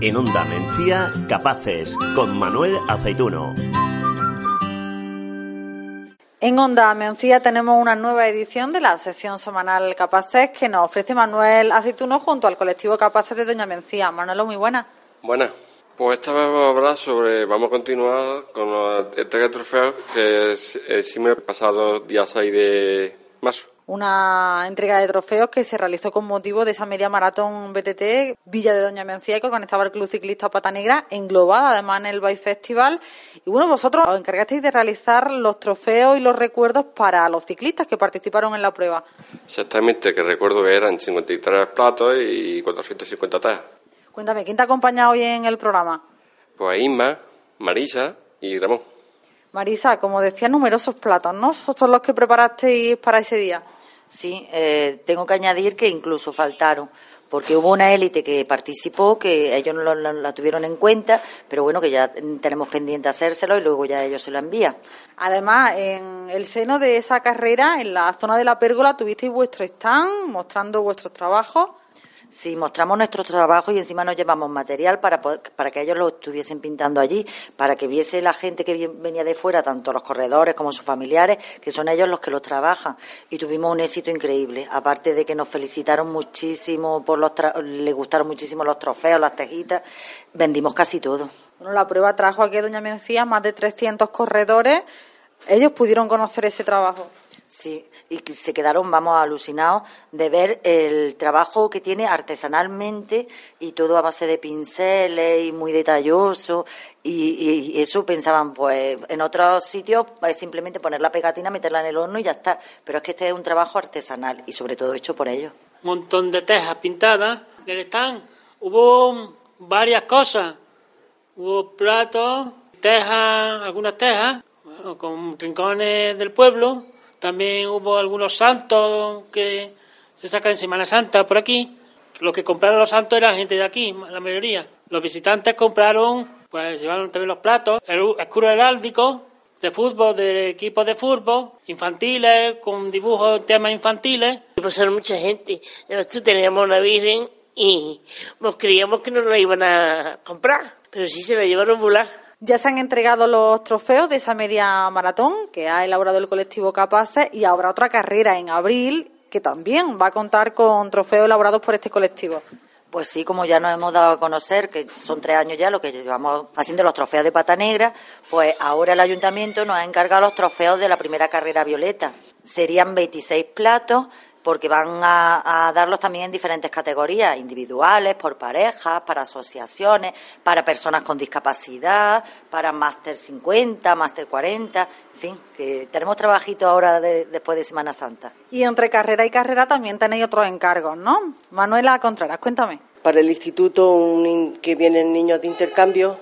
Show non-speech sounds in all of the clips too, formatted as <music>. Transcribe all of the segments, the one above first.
En Onda Mencía, Capaces, con Manuel Aceituno. En Onda Mencía tenemos una nueva edición de la sección semanal Capaces que nos ofrece Manuel Aceituno junto al colectivo Capaces de Doña Mencía. Manuel, muy buena. Buena. Pues esta vez vamos a hablar sobre, vamos a continuar con la entrega de trofeos que sí me he pasado día 6 de marzo una entrega de trofeos que se realizó con motivo de esa media maratón BTT Villa de Doña Mencía que organizaba el Club Ciclista Pata Negra, englobada además en el Bay Festival. Y bueno, vosotros os encargasteis de realizar los trofeos y los recuerdos para los ciclistas que participaron en la prueba. Exactamente, que recuerdo que eran 53 platos y 450 tejas. Cuéntame, ¿quién te acompaña hoy en el programa? Pues Isma, Marisa y Ramón. Marisa, como decía, numerosos platos, ¿no? Son los que preparasteis para ese día. Sí, eh, tengo que añadir que incluso faltaron, porque hubo una élite que participó, que ellos no la tuvieron en cuenta, pero bueno, que ya tenemos pendiente hacérselo y luego ya ellos se lo envían. Además, en el seno de esa carrera, en la zona de la pérgola, tuvisteis vuestro stand mostrando vuestros trabajos. Sí, mostramos nuestro trabajo y encima nos llevamos material para, para que ellos lo estuviesen pintando allí, para que viese la gente que venía de fuera, tanto los corredores como sus familiares, que son ellos los que los trabajan. Y tuvimos un éxito increíble. Aparte de que nos felicitaron muchísimo, por los les gustaron muchísimo los trofeos, las tejitas, vendimos casi todo. Bueno, la prueba trajo aquí, doña Mencía, más de 300 corredores. Ellos pudieron conocer ese trabajo. Sí, y se quedaron, vamos, alucinados de ver el trabajo que tiene artesanalmente y todo a base de pinceles y muy detalloso. Y, eso pensaban, pues en otros sitios es simplemente poner la pegatina, meterla en el horno y ya está. Pero es que este es un trabajo artesanal y sobre todo hecho por ellos. Un montón de tejas pintadas en el stand. Hubo varias cosas. Hubo platos, tejas, algunas tejas, con rincones del pueblo también hubo algunos santos que se sacan en Semana Santa por aquí. Los que compraron los santos eran gente de aquí, la mayoría. Los visitantes compraron, pues llevaron también los platos, el escudo heráldico de fútbol, de equipos de fútbol, infantiles, con dibujos, temas infantiles. Pasaron mucha gente. Nosotros teníamos una virgen y nos creíamos que no la iban a comprar, pero sí se la llevaron volar. Ya se han entregado los trofeos de esa media maratón que ha elaborado el colectivo Capaces y habrá otra carrera en abril que también va a contar con trofeos elaborados por este colectivo. Pues sí, como ya nos hemos dado a conocer, que son tres años ya lo que llevamos haciendo los trofeos de pata negra, pues ahora el ayuntamiento nos ha encargado los trofeos de la primera carrera violeta. Serían 26 platos porque van a, darlos también en diferentes categorías, individuales, por parejas, para asociaciones, para personas con discapacidad, para máster 50, máster 40, en fin, que tenemos trabajito ahora después de Semana Santa. Y entre carrera y carrera también tenéis otros encargos, ¿no? Manuela Contreras, cuéntame. Para el instituto que vienen niños de intercambio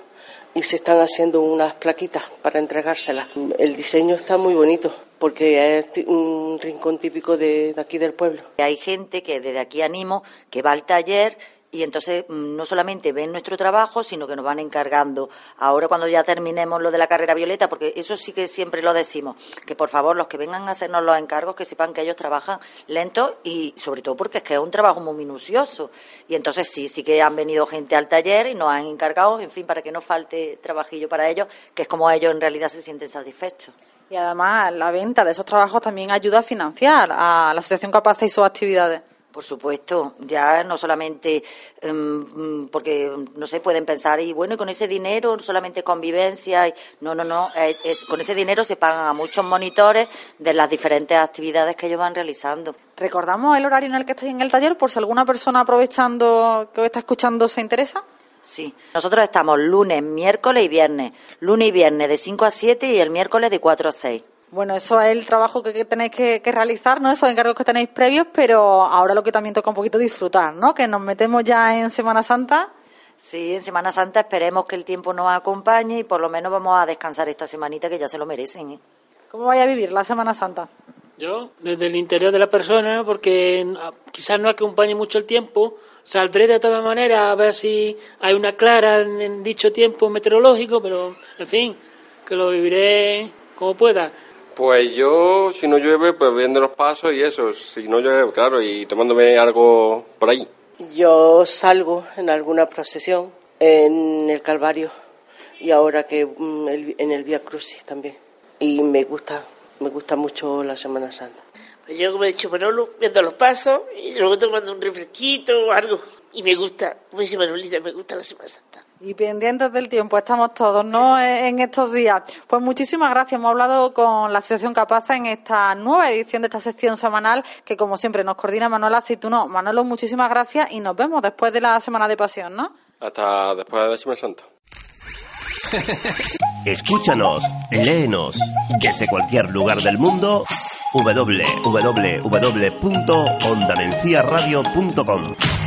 y se están haciendo unas plaquitas para entregárselas. El diseño está muy bonito porque es un rincón típico de, de aquí del pueblo. Hay gente que desde aquí animo que va al taller y entonces mm, no solamente ven nuestro trabajo, sino que nos van encargando. Ahora cuando ya terminemos lo de la carrera violeta, porque eso sí que siempre lo decimos, que por favor los que vengan a hacernos los encargos, que sepan que ellos trabajan lento y sobre todo porque es que es un trabajo muy minucioso. Y entonces sí, sí que han venido gente al taller y nos han encargado, en fin, para que no falte trabajillo para ellos, que es como ellos en realidad se sienten satisfechos. Y además la venta de esos trabajos también ayuda a financiar a la Asociación Capaz y sus actividades. Por supuesto, ya no solamente em, porque, no sé, pueden pensar, y bueno, y con ese dinero solamente convivencia, y, no, no, no, es, con ese dinero se pagan a muchos monitores de las diferentes actividades que ellos van realizando. ¿Recordamos el horario en el que estáis en el taller por si alguna persona aprovechando que os está escuchando se interesa? Sí, nosotros estamos lunes, miércoles y viernes. Lunes y viernes de 5 a 7 y el miércoles de 4 a 6. Bueno, eso es el trabajo que, tenéis que, realizar, ¿no? Esos encargos que tenéis previos, pero ahora lo que también toca un poquito disfrutar, ¿no? Que nos metemos ya en Semana Santa. Sí, en Semana Santa esperemos que el tiempo nos acompañe y por lo menos vamos a descansar esta semanita que ya se lo merecen. ¿eh? ¿Cómo vaya a vivir la Semana Santa? Yo, desde el interior de la persona, porque quizás no acompañe mucho el tiempo, saldré de todas maneras a ver si hay una clara en dicho tiempo meteorológico, pero en fin, que lo viviré como pueda. Pues yo, si no llueve, pues viendo los pasos y eso. Si no llueve, claro, y tomándome algo por ahí. Yo salgo en alguna procesión en el Calvario y ahora que mm, en el Vía Crucis también. Y me gusta, me gusta mucho la Semana Santa. Pues yo, como he dicho Manolo, viendo los pasos y luego tomando un refresquito o algo. Y me gusta, como dice Manolita, me gusta la Semana Santa. Y pendientes del tiempo estamos todos, ¿no? E, en estos días. Pues muchísimas gracias. Hemos hablado con la Asociación Capaza en esta nueva edición de esta sección semanal que, como siempre, nos coordina Manuel Aceituno. Manolo, muchísimas gracias y nos vemos después de la Semana de Pasión, ¿no? Hasta después de la Semana Santa. <laughs> Escúchanos, léenos desde cualquier lugar del mundo www.ondalenciaradio.com